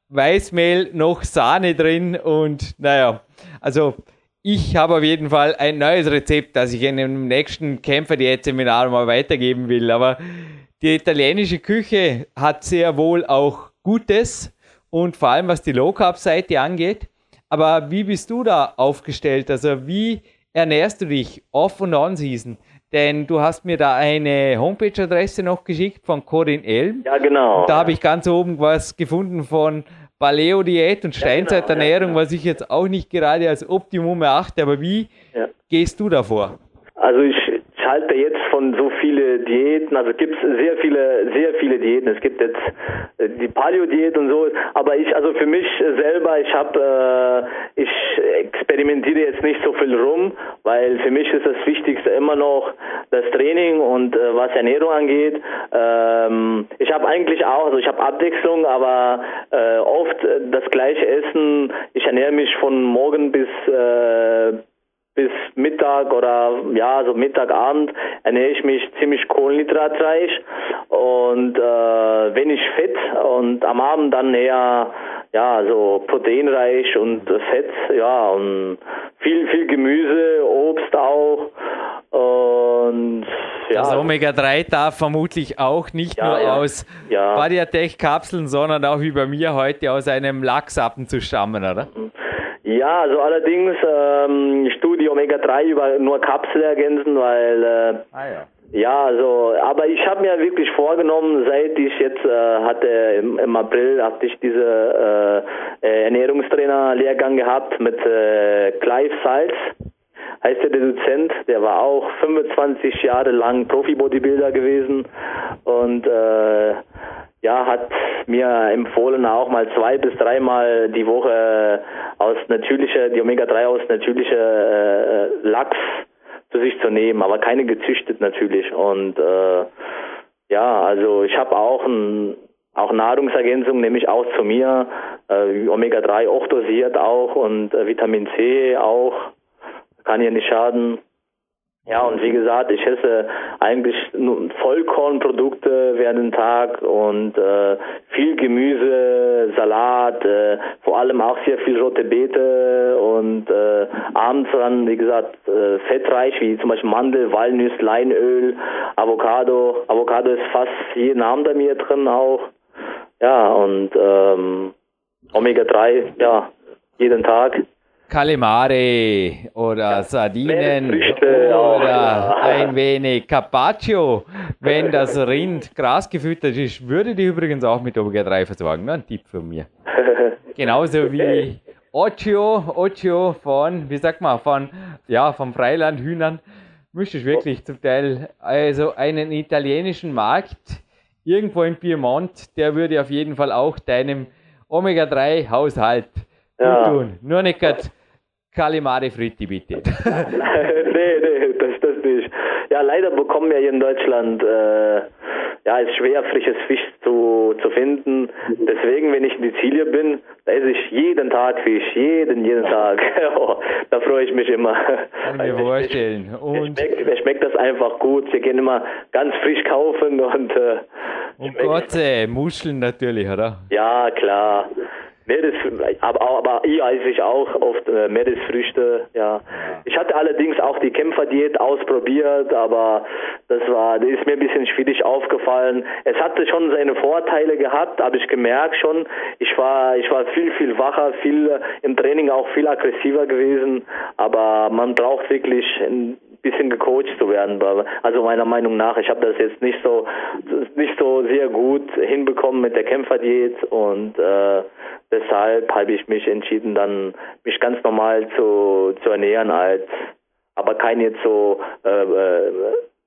Weißmehl noch Sahne drin und naja, also ich habe auf jeden Fall ein neues Rezept, das ich in dem nächsten Kämpfer-Diät-Seminar mal weitergeben will. Aber die italienische Küche hat sehr wohl auch Gutes und vor allem was die Low Carb Seite angeht. Aber wie bist du da aufgestellt? Also wie ernährst du dich off und on season? Denn du hast mir da eine Homepage-Adresse noch geschickt von Corinne Elm. Ja, genau. Und da habe ich ganz oben was gefunden von Paleo-Diät und Steinzeiternährung, was ich jetzt auch nicht gerade als Optimum erachte. Aber wie gehst du davor? Also ich halte jetzt von so viele Diäten, also gibt es sehr viele, sehr viele Diäten. Es gibt jetzt äh, die Paleo-Diät und so, aber ich, also für mich selber, ich habe, äh, ich experimentiere jetzt nicht so viel rum, weil für mich ist das Wichtigste immer noch das Training und äh, was Ernährung angeht. Ähm, ich habe eigentlich auch, also ich habe Abwechslung, aber äh, oft das gleiche Essen. Ich ernähre mich von morgen bis äh, bis Mittag oder ja, so Mittagabend ernähre ich mich ziemlich kohlenhydratreich und äh, wenig Fett und am Abend dann eher ja, so proteinreich und Fett, ja, und viel, viel Gemüse, Obst auch und ja. Das Omega-3 darf vermutlich auch nicht ja, nur aus ja. Badiatech-Kapseln, sondern auch wie bei mir heute aus einem Lachsappen zu stammen, oder? Mhm. Ja, also allerdings ähm, ich tue die Omega-3 über nur Kapsel ergänzen, weil äh, ah, ja. Ja, also, aber ich habe mir wirklich vorgenommen, seit ich jetzt äh, hatte im, im April hatte ich diese äh, Ernährungstrainer-Lehrgang gehabt mit äh, Clive Salz, heißt der Dozent, der war auch 25 Jahre lang Profi-Bodybuilder gewesen. Und äh, ja, hat mir empfohlen, auch mal zwei bis dreimal die Woche aus natürlicher, die Omega-3 aus natürlicher äh, Lachs zu sich zu nehmen, aber keine gezüchtet natürlich. Und äh, ja, also ich habe auch ein auch Nahrungsergänzung nehme ich auch zu mir, äh, Omega-3 auch dosiert auch und äh, Vitamin C auch, kann ja nicht schaden. Ja, und wie gesagt, ich esse eigentlich Vollkornprodukte während dem Tag und äh, viel Gemüse, Salat, äh, vor allem auch sehr viel rote Beete und äh, abends dann, wie gesagt, äh, fettreich, wie zum Beispiel Mandel, Walnuss, Leinöl, Avocado. Avocado ist fast jeden Abend bei mir drin auch. Ja, und ähm, Omega-3, ja, jeden Tag. Calamare oder Sardinen oder ein wenig Carpaccio, wenn das Rind grasgefüttert ist, würde die übrigens auch mit Omega-3 versorgen. Nur ein Tipp von mir. *laughs* Genauso wie Occhio, Occhio von, wie sagt man, von, ja, vom Freilandhühnern. Müsste ich wirklich zum Teil, also einen italienischen Markt irgendwo in Piemont, der würde auf jeden Fall auch deinem Omega-3-Haushalt ja. tun. Nur nicht grad Calimari Fritti, bitte. *laughs* nee, nee, das, das nicht. Ja, leider bekommen wir hier in Deutschland, äh, ja, ist schwer, frisches Fisch zu, zu finden. Deswegen, wenn ich in Sizilien bin, da esse ich jeden Tag Fisch, jeden, jeden Tag. *laughs* oh, da freue ich mich immer. Kann mir vorstellen. Und mir schmeckt, mir schmeckt das einfach gut. Wir gehen immer ganz frisch kaufen und äh, und Gott, Muscheln natürlich, oder? Ja, klar. Meeres, aber, aber hier esse ich auch oft äh, Meeresfrüchte, ja. Ich hatte allerdings auch die Kämpferdiät ausprobiert, aber das war, das ist mir ein bisschen schwierig aufgefallen. Es hatte schon seine Vorteile gehabt, habe ich gemerkt schon. Ich war, ich war viel, viel wacher, viel im Training auch viel aggressiver gewesen, aber man braucht wirklich bisschen gecoacht zu werden. Also meiner Meinung nach, ich habe das jetzt nicht so, nicht so sehr gut hinbekommen mit der Kämpferdiät und äh, deshalb habe ich mich entschieden, dann mich ganz normal zu, zu ernähren als, aber kein jetzt so äh, äh,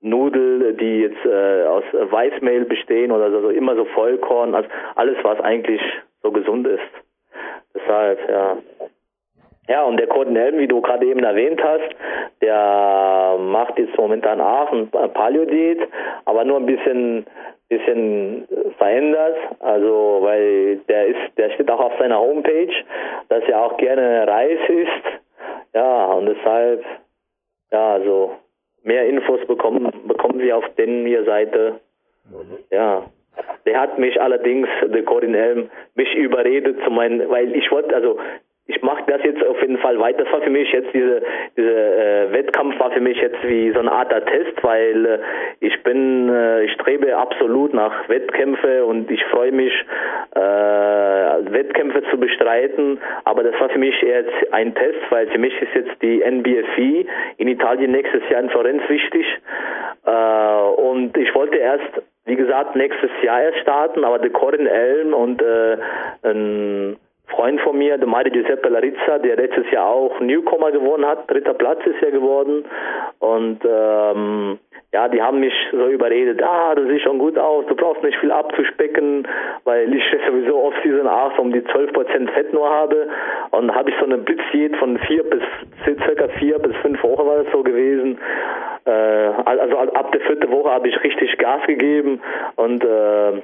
Nudel, die jetzt äh, aus Weißmehl bestehen oder so, immer so Vollkorn, also alles, was eigentlich so gesund ist. Deshalb, ja. Ja, und der Corden Helm, wie du gerade eben erwähnt hast, der macht jetzt momentan auch ein Paleo-Diät, aber nur ein bisschen bisschen verändert, also weil der ist, der steht auch auf seiner Homepage, dass er auch gerne Reis isst, ja und deshalb, ja also mehr Infos bekommen bekommen Sie auf der Seite, ja. Der hat mich allerdings, der Corin Helm, mich überredet zu meinen, weil ich wollte, also ich mache das jetzt auf jeden Fall weiter. Das war für mich jetzt diese, diese äh, Wettkampf war für mich jetzt wie so eine Art Test, weil äh, ich bin, äh, ich strebe absolut nach Wettkämpfe und ich freue mich, äh, Wettkämpfe zu bestreiten. Aber das war für mich jetzt ein Test, weil für mich ist jetzt die NBFI in Italien nächstes Jahr in Florenz wichtig. Äh, und ich wollte erst wie gesagt, nächstes Jahr erst starten, aber der Corin Elm und äh, ein Freund von mir, der Mario Giuseppe Larizza, der letztes Jahr auch Newcomer gewonnen hat, dritter Platz ist er geworden. Und ähm, ja, die haben mich so überredet, ah, du siehst schon gut aus, du brauchst nicht viel abzuspecken, weil ich sowieso Off-Season 8 um die 12% Fett nur habe. Und habe ich so eine Blitzdiät von vier bis circa vier bis fünf Wochen war das so gewesen. Äh, also ab der vierten Woche habe ich richtig Gas gegeben und äh,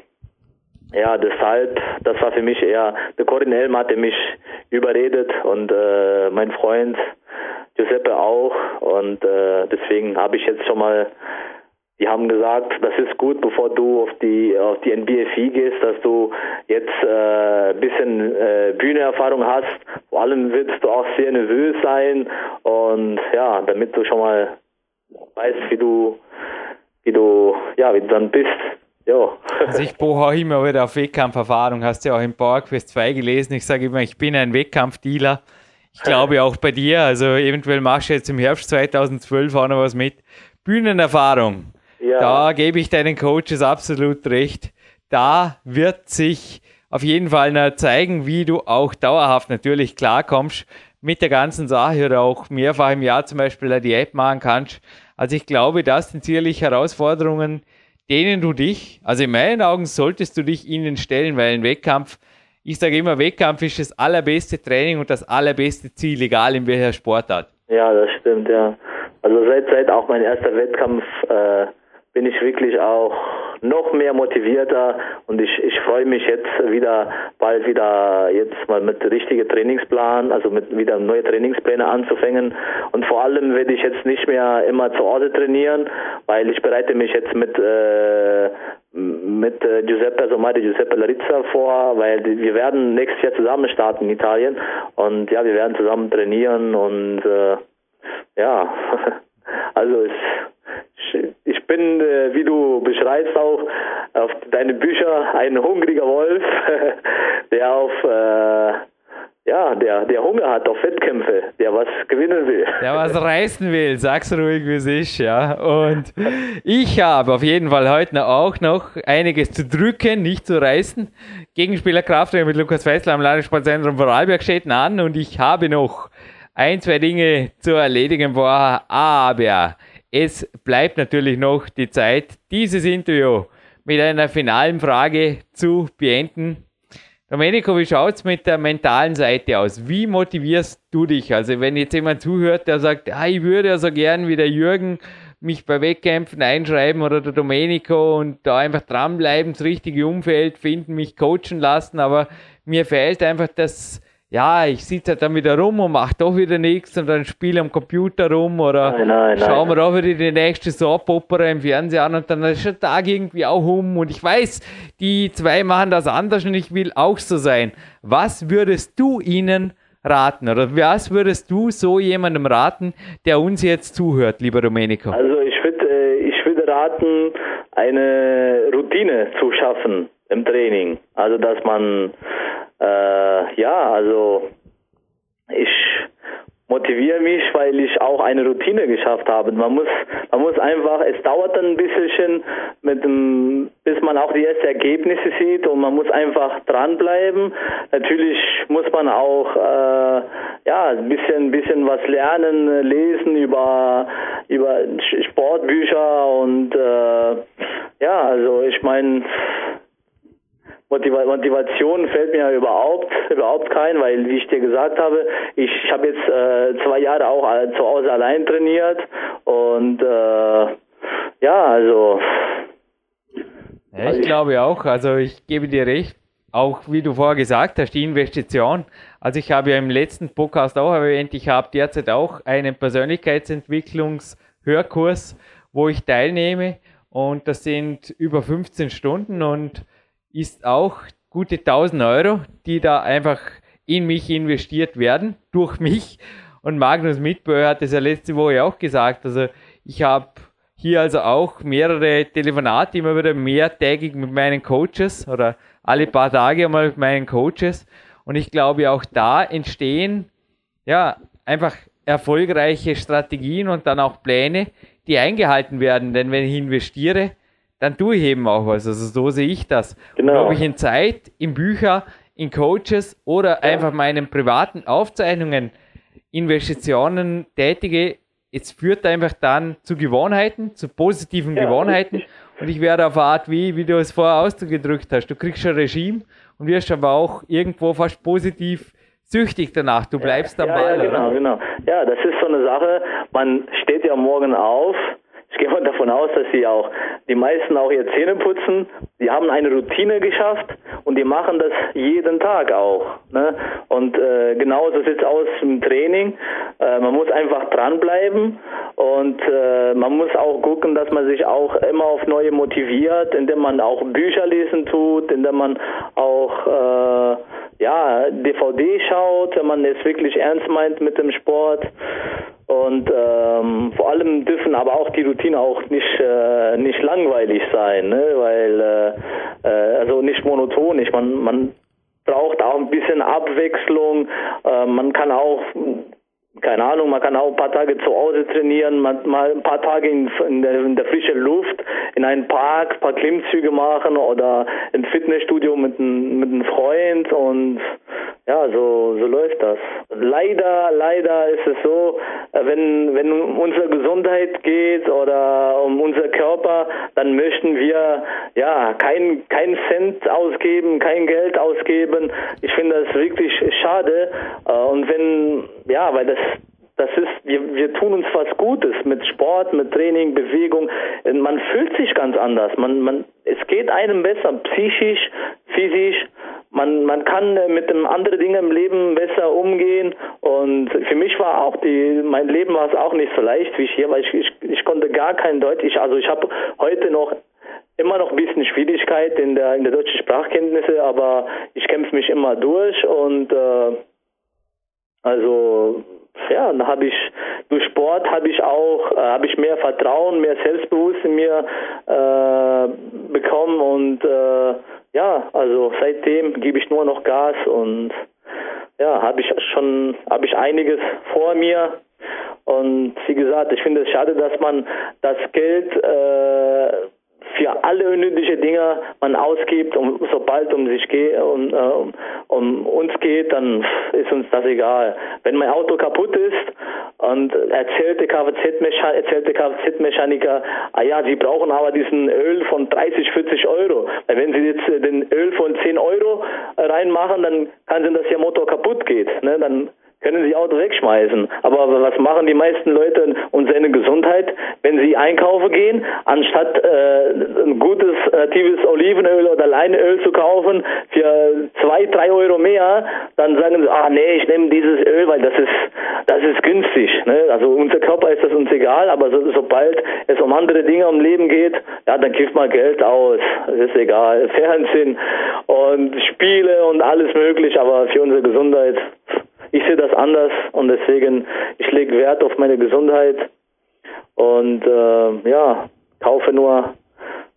ja, deshalb, das war für mich eher, der Corin Helm hatte mich überredet und äh, mein Freund Giuseppe auch und äh, deswegen habe ich jetzt schon mal, die haben gesagt, das ist gut, bevor du auf die auf die NBFI gehst, dass du jetzt äh, bisschen äh, Bühneerfahrung hast. Vor allem wirst du auch sehr nervös sein und ja, damit du schon mal weißt, wie du wie du ja wie du dann bist. Ja. Also ich auch immer wieder auf Wettkampferfahrung. Hast du ja auch im PowerQuest 2 gelesen. Ich sage immer, ich bin ein Wettkampfdealer. Ich glaube auch bei dir. Also eventuell machst du jetzt im Herbst 2012 auch noch was mit. Bühnenerfahrung. Ja. Da gebe ich deinen Coaches absolut recht. Da wird sich auf jeden Fall noch zeigen, wie du auch dauerhaft natürlich klarkommst mit der ganzen Sache oder auch mehrfach im Jahr zum Beispiel eine Diät machen kannst. Also ich glaube, das sind sicherlich Herausforderungen, denen du dich, also in meinen Augen solltest du dich ihnen stellen, weil ein Wettkampf, ich sage immer, Wettkampf ist das allerbeste Training und das allerbeste Ziel, egal in welcher Sportart. Ja, das stimmt, ja. Also seit, seit auch mein erster Wettkampf äh, bin ich wirklich auch noch mehr motivierter und ich, ich freue mich jetzt wieder bald wieder jetzt mal mit richtigen Trainingsplan, also mit wieder neue Trainingspläne anzufangen. Und vor allem werde ich jetzt nicht mehr immer zu Hause trainieren, weil ich bereite mich jetzt mit äh, mit äh, Giuseppe, also Mario Giuseppe Larizza vor, weil wir werden nächstes Jahr zusammen starten in Italien. Und ja, wir werden zusammen trainieren und äh, ja, *laughs* also es ich bin, äh, wie du beschreibst auch, auf deine Bücher ein hungriger Wolf, *laughs* der auf äh, ja, der, der Hunger hat auf Wettkämpfe, der was gewinnen will. Der was *laughs* reißen will, sag's ruhig, wie es ist, ja. Und ich habe auf jeden Fall heute auch noch einiges zu drücken, nicht zu reißen. Gegenspieler Kraftwerk mit Lukas Fessler am Landessportzentrum Vorarlberg steht an und ich habe noch ein, zwei Dinge zu erledigen vorher, aber es bleibt natürlich noch die Zeit, dieses Interview mit einer finalen Frage zu beenden. Domenico, wie schaut es mit der mentalen Seite aus? Wie motivierst du dich? Also wenn jetzt jemand zuhört, der sagt, ah, ich würde ja so gern wie der Jürgen mich bei Wettkämpfen einschreiben oder der Domenico und da einfach dranbleiben, das richtige Umfeld finden, mich coachen lassen, aber mir fehlt einfach das ja, ich sitze halt dann wieder rum und mache doch wieder nichts und dann spiele am Computer rum oder nein, nein, schaue mir auch wieder die nächste Soap-Opera im Fernsehen an und dann ist der Tag irgendwie auch um und ich weiß, die zwei machen das anders und ich will auch so sein. Was würdest du ihnen raten oder was würdest du so jemandem raten, der uns jetzt zuhört, lieber Domenico? Also ich würde äh, ich würde raten, eine Routine zu schaffen im Training. Also dass man äh, ja, also ich motiviere mich, weil ich auch eine Routine geschafft habe. Man muss, man muss einfach, es dauert dann ein bisschen, mit dem, bis man auch die ersten Ergebnisse sieht und man muss einfach dranbleiben. Natürlich muss man auch äh, ja ein bisschen, bisschen was lernen, lesen über über Sportbücher und äh, ja, also ich meine Motivation fällt mir überhaupt überhaupt kein, weil wie ich dir gesagt habe, ich, habe jetzt äh, zwei Jahre auch zu Hause allein trainiert und äh, ja, also ja, ich glaube auch, also ich gebe dir recht, auch wie du vorher gesagt hast, die Investition. Also ich habe ja im letzten Podcast auch erwähnt, ich habe derzeit auch einen Persönlichkeitsentwicklungshörkurs, wo ich teilnehme. Und das sind über 15 Stunden und ist auch gute 1000 Euro, die da einfach in mich investiert werden, durch mich. Und Magnus Mitbauer hat es ja letzte Woche auch gesagt. Also ich habe hier also auch mehrere Telefonate, immer wieder mehrtägig mit meinen Coaches oder alle paar Tage einmal mit meinen Coaches. Und ich glaube, auch da entstehen ja einfach erfolgreiche Strategien und dann auch Pläne, die eingehalten werden. Denn wenn ich investiere, dann tue ich eben auch was. Also so sehe ich das. Genau. Ob ich in Zeit, in Bücher, in Coaches oder ja. einfach meinen privaten Aufzeichnungen Investitionen tätige, es führt einfach dann zu Gewohnheiten, zu positiven ja, Gewohnheiten. Richtig. Und ich werde auf eine Art, wie, wie du es vorher ausgedrückt hast. Du kriegst ein Regime und wirst aber auch irgendwo fast positiv süchtig danach. Du bleibst ja, am Ball. Ja, genau, genau. Ja, das ist so eine Sache. Man steht ja morgen auf ich gehe mal davon aus, dass sie auch, die meisten auch ihre Zähne putzen. Die haben eine Routine geschafft und die machen das jeden Tag auch. Ne? Und äh, genauso sieht es aus im Training. Äh, man muss einfach dranbleiben und äh, man muss auch gucken, dass man sich auch immer auf neue motiviert, indem man auch Bücher lesen tut, indem man auch äh, ja, DVD schaut, wenn man es wirklich ernst meint mit dem Sport. Und ähm, vor allem dürfen aber auch die Routine auch nicht äh, nicht langweilig sein, ne? weil äh, äh, also nicht monotonisch. Man man braucht auch ein bisschen Abwechslung. Äh, man kann auch keine Ahnung, man kann auch ein paar Tage zu Hause trainieren, man, mal ein paar Tage in, in, der, in der frischen Luft, in einem Park, ein paar Klimmzüge machen oder im Fitnessstudio mit, mit einem Freund und ja, so, so läuft das. Leider, leider ist es so, äh, wenn, wenn um unsere Gesundheit geht oder um unser Körper, dann möchten wir ja kein, kein Cent ausgeben, kein Geld ausgeben. Ich finde das wirklich schade. Äh, und wenn, ja, weil das das ist, wir, wir tun uns was Gutes mit Sport, mit Training, Bewegung. Man fühlt sich ganz anders. Man, man, es geht einem besser, psychisch, physisch. Man, man kann mit dem anderen Dingen im Leben besser umgehen. Und für mich war auch die, mein Leben war es auch nicht so leicht wie hier, weil ich, ich, ich konnte gar kein Deutsch. Ich, also ich habe heute noch immer noch ein bisschen Schwierigkeit in der in der deutschen Sprachkenntnisse, aber ich kämpfe mich immer durch und äh, also ja, da habe ich durch Sport habe ich auch äh, habe ich mehr Vertrauen, mehr Selbstbewusstsein in mir äh, bekommen und äh, ja, also seitdem gebe ich nur noch Gas und ja, habe ich schon habe ich einiges vor mir. Und wie gesagt, ich finde es schade, dass man das Geld äh, für alle unnötige Dinge man ausgibt und sobald um sich geht um, äh, um uns geht, dann ist uns das egal. Wenn mein Auto kaputt ist und erzählt der Kfz-Mechaniker, erzählt der Kfz-Mechaniker, ah ja, sie brauchen aber diesen Öl von 30, 40 Euro. Weil wenn sie jetzt den Öl von 10 Euro reinmachen, dann kann sein, dass ihr Motor kaputt geht. Ne? Dann können sie Auto wegschmeißen. Aber was machen die meisten Leute um seine Gesundheit, wenn sie einkaufen gehen, anstatt äh, ein gutes natives Olivenöl oder Leinöl zu kaufen für zwei, drei Euro mehr, dann sagen sie, ah nee, ich nehme dieses Öl, weil das ist das ist günstig. Ne? Also unser Körper ist das uns egal, aber so, sobald es um andere Dinge im Leben geht, ja, dann gibt man Geld aus. Das ist egal. Fernsehen und Spiele und alles möglich, aber für unsere Gesundheit ich sehe das anders und deswegen, ich lege Wert auf meine Gesundheit und äh, ja, kaufe nur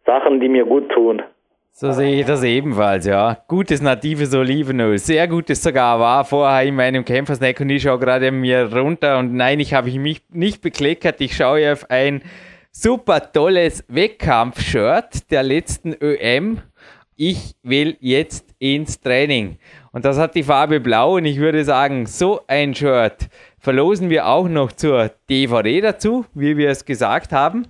Sachen, die mir gut tun. So sehe ich das ebenfalls, ja. Gutes natives Olivenöl, sehr gutes sogar war vorher in meinem Kämpfersnack und ich schaue gerade mir runter und nein, ich habe mich nicht bekleckert, ich schaue auf ein super tolles Wettkampf-Shirt der letzten ÖM. Ich will jetzt ins Training. Und das hat die Farbe blau und ich würde sagen, so ein Shirt verlosen wir auch noch zur DVD dazu, wie wir es gesagt haben.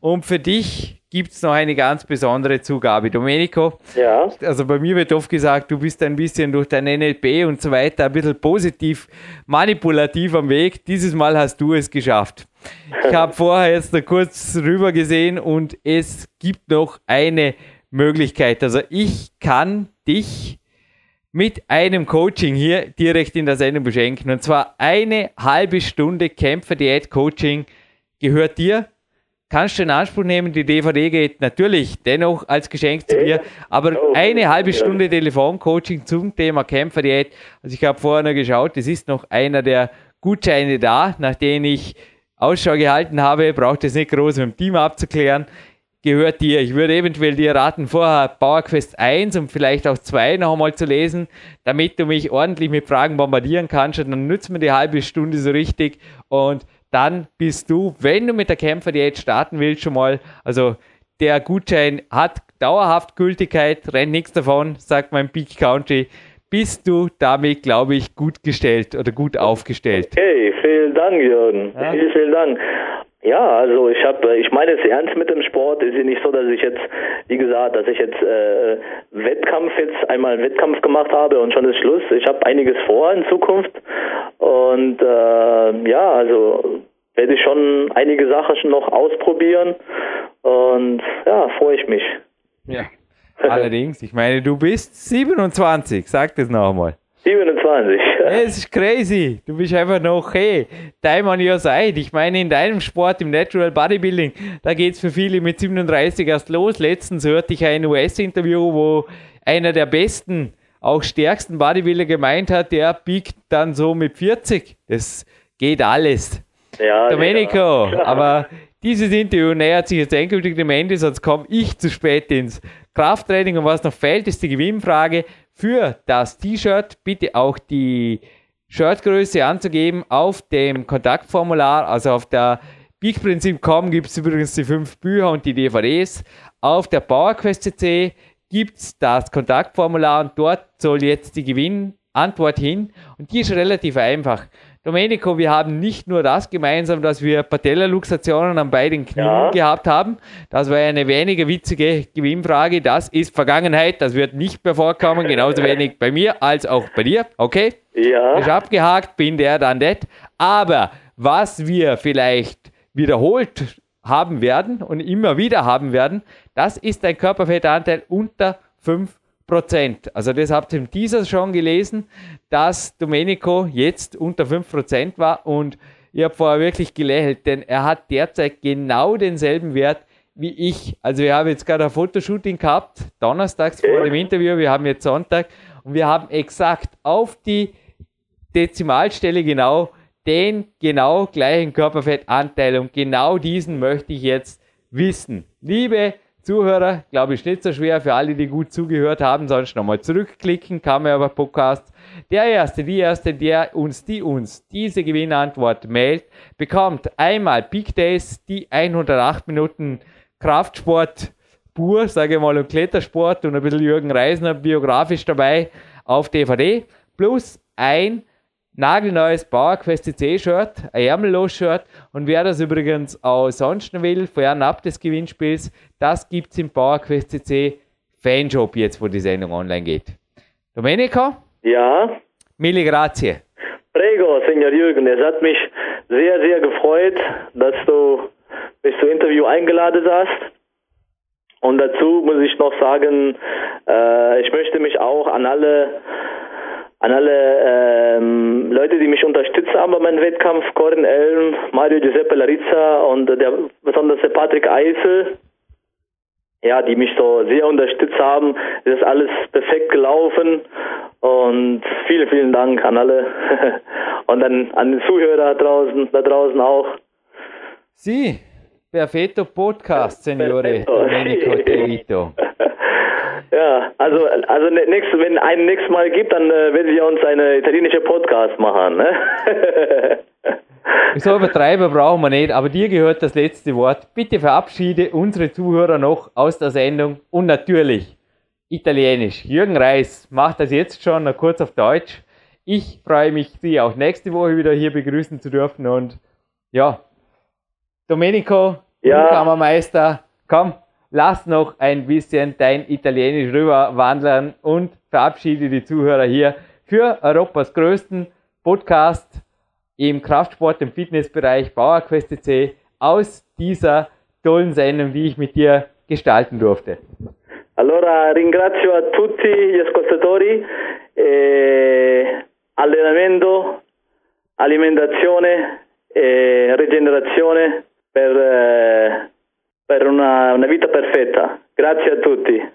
Und für dich gibt es noch eine ganz besondere Zugabe. Domenico, Ja. also bei mir wird oft gesagt, du bist ein bisschen durch dein NLP und so weiter ein bisschen positiv manipulativ am Weg. Dieses Mal hast du es geschafft. Ich habe *laughs* vorher jetzt noch kurz rüber gesehen und es gibt noch eine Möglichkeit. Also ich kann dich mit einem Coaching hier direkt in der Sendung beschenken. Und zwar eine halbe Stunde Kämpfer-Diät-Coaching gehört dir. Kannst du in Anspruch nehmen, die DVD geht natürlich dennoch als Geschenk zu dir, aber eine halbe. Stunde Telefoncoaching zum Thema Kämpferdiät. Also ich habe vorher noch geschaut, es ist noch einer der Gutscheine da, nach denen ich Ausschau gehalten habe, braucht es nicht groß mit dem Team abzuklären gehört dir. Ich würde eventuell dir raten, vorher PowerQuest 1 und vielleicht auch 2 noch einmal zu lesen, damit du mich ordentlich mit Fragen bombardieren kannst. Und dann nützt mir die halbe Stunde so richtig. Und dann bist du, wenn du mit der Kämpferdiät starten willst, schon mal, also der Gutschein hat dauerhaft Gültigkeit, rennt nichts davon, sagt mein Peak Country. Bist du damit, glaube ich, gut gestellt oder gut aufgestellt? Okay, vielen Dank, Jürgen. Ja. Vielen, vielen Dank. Ja, also ich habe, ich meine es ernst mit dem Sport. Es ist ja nicht so, dass ich jetzt, wie gesagt, dass ich jetzt äh, Wettkampf jetzt einmal einen Wettkampf gemacht habe und schon ist Schluss. Ich habe einiges vor in Zukunft und äh, ja, also werde ich schon einige Sachen schon noch ausprobieren und ja, freue ich mich. Ja. *laughs* Allerdings, ich meine, du bist 27, sag das noch einmal. 27. *laughs* Es ist crazy. Du bist einfach noch, hey, time on your side. Ich meine, in deinem Sport, im Natural Bodybuilding, da geht es für viele mit 37 erst los. Letztens hörte ich ein US-Interview, wo einer der besten, auch stärksten Bodybuilder gemeint hat, der biegt dann so mit 40. Das geht alles. Ja, Domenico, ja. *laughs* aber dieses Interview nähert sich jetzt endgültig dem Ende, sonst komme ich zu spät ins Krafttraining. Und was noch fehlt, ist die Gewinnfrage. Für das T-Shirt bitte auch die Shirtgröße anzugeben auf dem Kontaktformular, also auf der Peakprinzip.com gibt es übrigens die fünf Bücher und die DVDs. Auf der PowerQuest.cc gibt es das Kontaktformular und dort soll jetzt die Gewinnantwort hin. Und die ist relativ einfach. Domenico, wir haben nicht nur das gemeinsam, dass wir Patellaluxationen an beiden Knien Ja. gehabt haben. Das war eine weniger witzige Gewinnfrage. Das ist Vergangenheit. Das wird nicht mehr vorkommen. Genauso wenig bei mir als auch bei dir. Okay? Ja. Ist abgehakt, bin der dann das. Aber was wir vielleicht wiederholt haben werden und immer wieder haben werden, das ist ein Körperfettanteil unter 5%. Also das habt ihr im Teaser schon gelesen, dass Domenico jetzt unter 5% war und ich habe vorher wirklich gelächelt, denn er hat derzeit genau denselben Wert wie ich. Also wir haben jetzt gerade ein Fotoshooting gehabt, donnerstags vor dem Interview, wir haben jetzt Sonntag und wir haben exakt auf die Dezimalstelle genau den genau gleichen Körperfettanteil und genau diesen möchte ich jetzt wissen. Liebe Zuhörer, glaube ich, nicht so schwer für alle, die gut zugehört haben, sonst nochmal zurückklicken, aber Podcast. Der Erste, die Erste, der uns, die uns diese Gewinnantwort meldet, bekommt einmal Peak Days, die 108 Minuten Kraftsport pur, sage ich mal, und Klettersport und ein bisschen Jürgen Reisner biografisch dabei auf DVD, plus ein nagelneues PowerQuest CC-Shirt, ein Ärmellos-Shirt und wer das übrigens auch sonst noch will, fernab des Gewinnspiels, das gibt es im PowerQuest CC Fanshop jetzt, wo die Sendung online geht. Domenico, Ja. mille grazie. Prego, Senor Jürgen. Es hat mich sehr, sehr gefreut, dass du mich zum Interview eingeladen hast. Und dazu muss ich noch sagen, äh, ich möchte mich auch an alle an alle ähm, Leute, die mich unterstützt haben bei meinem Wettkampf, Corin Elm, Mario Giuseppe Larizza und der besonders der Patrick Eisel, ja, die mich so sehr unterstützt haben. Es ist alles perfekt gelaufen und vielen, vielen Dank an alle *laughs* und dann an den Zuhörer draußen, da draußen auch. Sie, Perfetto Podcast, Signore. Domenico Tevito. *laughs* Ja, also also ne- nächst, wenn ein nächstes Mal gibt, dann äh, werden wir uns eine italienische Podcast machen. Ne? *laughs* So übertreiben brauchen wir nicht, aber dir gehört das letzte Wort. Bitte verabschiede unsere Zuhörer noch aus der Sendung und natürlich Italienisch. Jürgen Reis macht das jetzt schon noch kurz auf Deutsch. Ich freue mich, Sie auch nächste Woche wieder hier begrüßen zu dürfen und ja, Domenico, ja. Kammermeister, komm, lass noch ein bisschen dein Italienisch rüber wandern und verabschiede die Zuhörer hier für Europas größten Podcast im Kraftsport, im Fitnessbereich PowerQuest.c aus dieser tollen Sendung, die ich mit dir gestalten durfte. Allora ringrazio a tutti gli ascoltatori, eh, allenamento, alimentazione e rigenerazione per, eh, per una, una vita perfetta. Grazie a tutti.